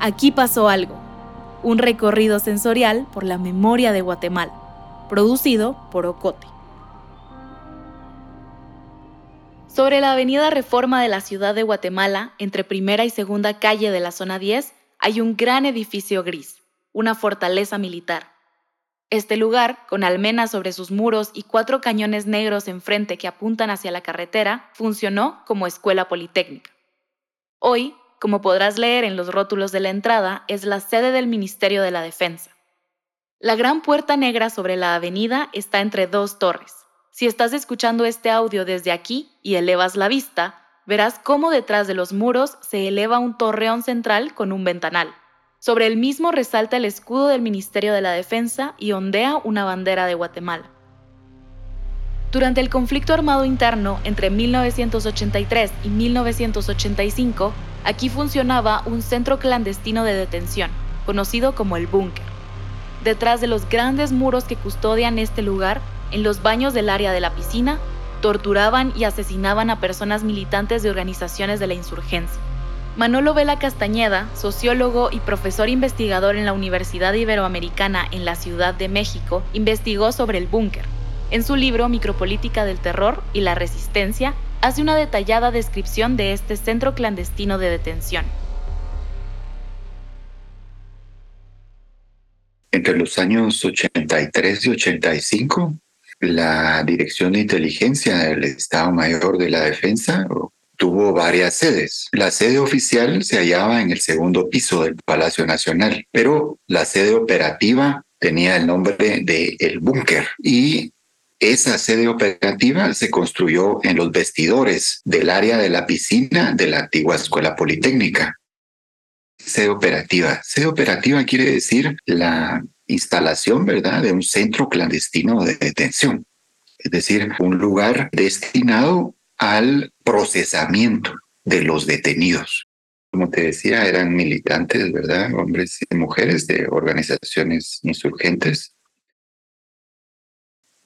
Aquí pasó algo. Un recorrido sensorial por la memoria de Guatemala, producido por Ocote. Sobre la avenida Reforma de la ciudad de Guatemala, entre primera y segunda calle de la zona 10, hay un gran edificio gris, una fortaleza militar. Este lugar, con almenas sobre sus muros y cuatro cañones negros enfrente que apuntan hacia la carretera, funcionó como escuela politécnica. Hoy, como podrás leer en los rótulos de la entrada, es la sede del Ministerio de la Defensa. La gran puerta negra sobre la avenida está entre dos torres. Si estás escuchando este audio desde aquí y elevas la vista, verás cómo detrás de los muros se eleva un torreón central con un ventanal. Sobre el mismo resalta el escudo del Ministerio de la Defensa y ondea una bandera de Guatemala. Durante el conflicto armado interno entre 1983 y 1985, aquí funcionaba un centro clandestino de detención, conocido como el Búnker. Detrás de los grandes muros que custodian este lugar en los baños del área de la piscina, torturaban y asesinaban a personas militantes de organizaciones de la insurgencia. Manolo Vela Castañeda, sociólogo y profesor investigador en la Universidad Iberoamericana en la Ciudad de México, investigó sobre el búnker. En su libro Micropolítica del Terror y la Resistencia, hace una detallada descripción de este centro clandestino de detención. Entre los años 83 y 85, la Dirección de Inteligencia del Estado Mayor de la Defensa tuvo varias sedes. La sede oficial se hallaba en el segundo piso del Palacio Nacional, pero la sede operativa tenía el nombre de El Búnker y esa sede operativa se construyó en los vestidores del área de la piscina de la antigua Escuela Politécnica. Sede operativa. Sede operativa quiere decir la instalación, ¿verdad?, de un centro clandestino de detención, es decir, un lugar destinado al procesamiento de los detenidos. Como te decía, eran militantes, ¿verdad?, hombres y mujeres de organizaciones insurgentes.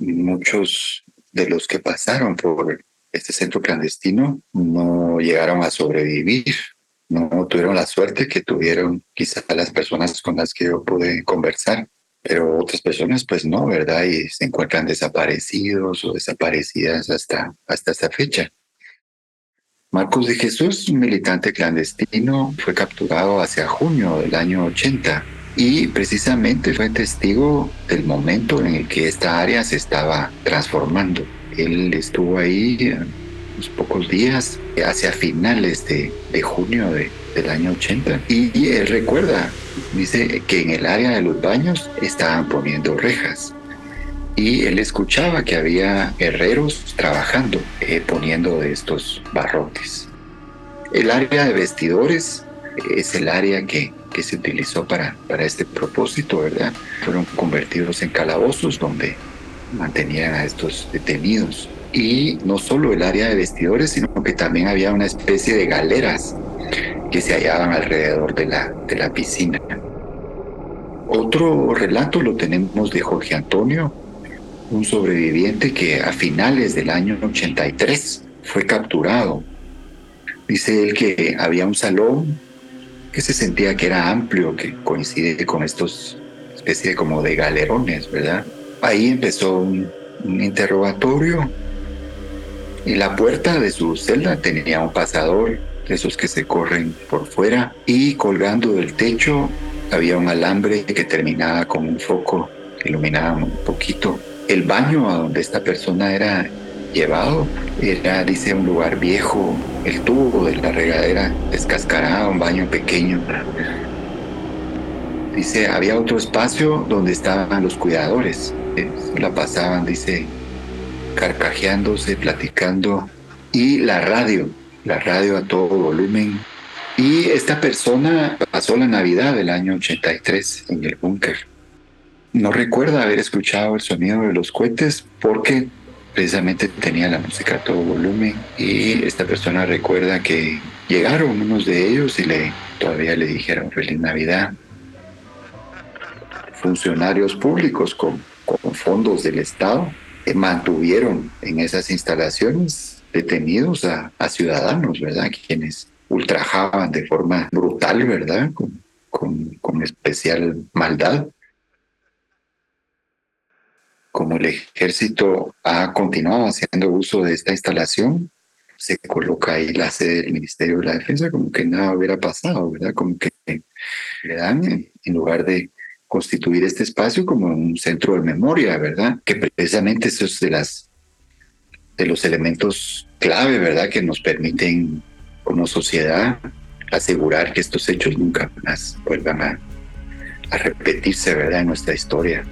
Muchos de los que pasaron por este centro clandestino no llegaron a sobrevivir no tuvieron la suerte que tuvieron quizás las personas con las que yo pude conversar, pero otras personas pues no, ¿verdad? Y se encuentran desaparecidos o desaparecidas hasta, hasta esta fecha. Marcos de Jesús, militante clandestino, fue capturado hacia junio del año 80 y precisamente fue testigo del momento en el que esta área se estaba transformando. Él estuvo ahí pocos días, hacia finales de, junio del año 80. Y, él recuerda, dice que en el área de los baños estaban poniendo rejas. Y él escuchaba que había herreros trabajando, eh, poniendo estos barrotes. El área de vestidores es el área que, que se utilizó para, para este propósito, ¿verdad? Fueron convertidos en calabozos donde mantenían a estos detenidos y no solo el área de vestidores, sino que también había una especie de galeras que se hallaban alrededor de la, de la piscina. Otro relato lo tenemos de Jorge Antonio, un sobreviviente que a finales del año 83 fue capturado. Dice él que había un salón que se sentía que era amplio, que coincide con estos especie como de galerones, ¿verdad? Ahí empezó un, un interrogatorio y la puerta de su celda tenía un pasador, de esos que se corren por fuera, y colgando del techo había un alambre que terminaba con un foco que iluminaba un poquito. El baño a donde esta persona era llevado era, dice, un lugar viejo. El tubo de la regadera descascarado, un baño pequeño. Dice, había otro espacio donde estaban los cuidadores. La pasaban, dice, carcajeándose, platicando, y la radio, la radio a todo volumen. Y esta persona pasó la Navidad del año 83 en el búnker. No recuerda haber escuchado el sonido de los cohetes porque precisamente tenía la música a todo volumen y esta persona recuerda que llegaron unos de ellos y le todavía le dijeron feliz Navidad. Funcionarios públicos con, con fondos del Estado mantuvieron en esas instalaciones detenidos a, ciudadanos, ¿verdad? Quienes ultrajaban de forma brutal, ¿verdad? Con con, con especial maldad. Como el ejército ha continuado haciendo uso de esta instalación, se coloca ahí la sede del Ministerio de la Defensa como que nada hubiera pasado, ¿verdad? Como que le dan, en lugar de constituir este espacio como un centro de memoria, ¿verdad? Que precisamente eso es de las de los elementos clave, ¿verdad? Que nos permiten como sociedad asegurar que estos hechos nunca más vuelvan a, a repetirse, ¿verdad? En nuestra historia.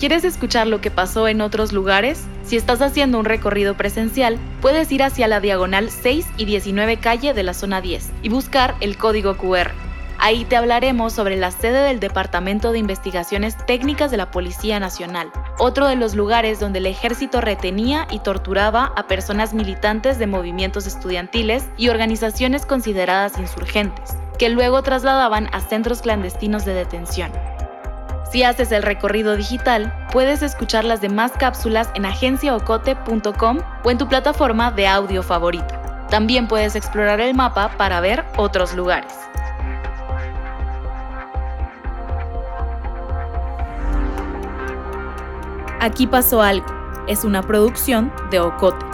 ¿Quieres escuchar lo que pasó en otros lugares? Si estás haciendo un recorrido presencial, puedes ir hacia la diagonal 6 y 19 calle de la zona 10 y buscar el código QR. Ahí te hablaremos sobre la sede del Departamento de Investigaciones Técnicas de la Policía Nacional, otro de los lugares donde el ejército retenía y torturaba a personas militantes de movimientos estudiantiles y organizaciones consideradas insurgentes, que luego trasladaban a centros clandestinos de detención. Si haces el recorrido digital, puedes escuchar las demás cápsulas en agenciaocote.com o en tu plataforma de audio favorita. También puedes explorar el mapa para ver otros lugares. Aquí pasó algo. Es una producción de Ocote.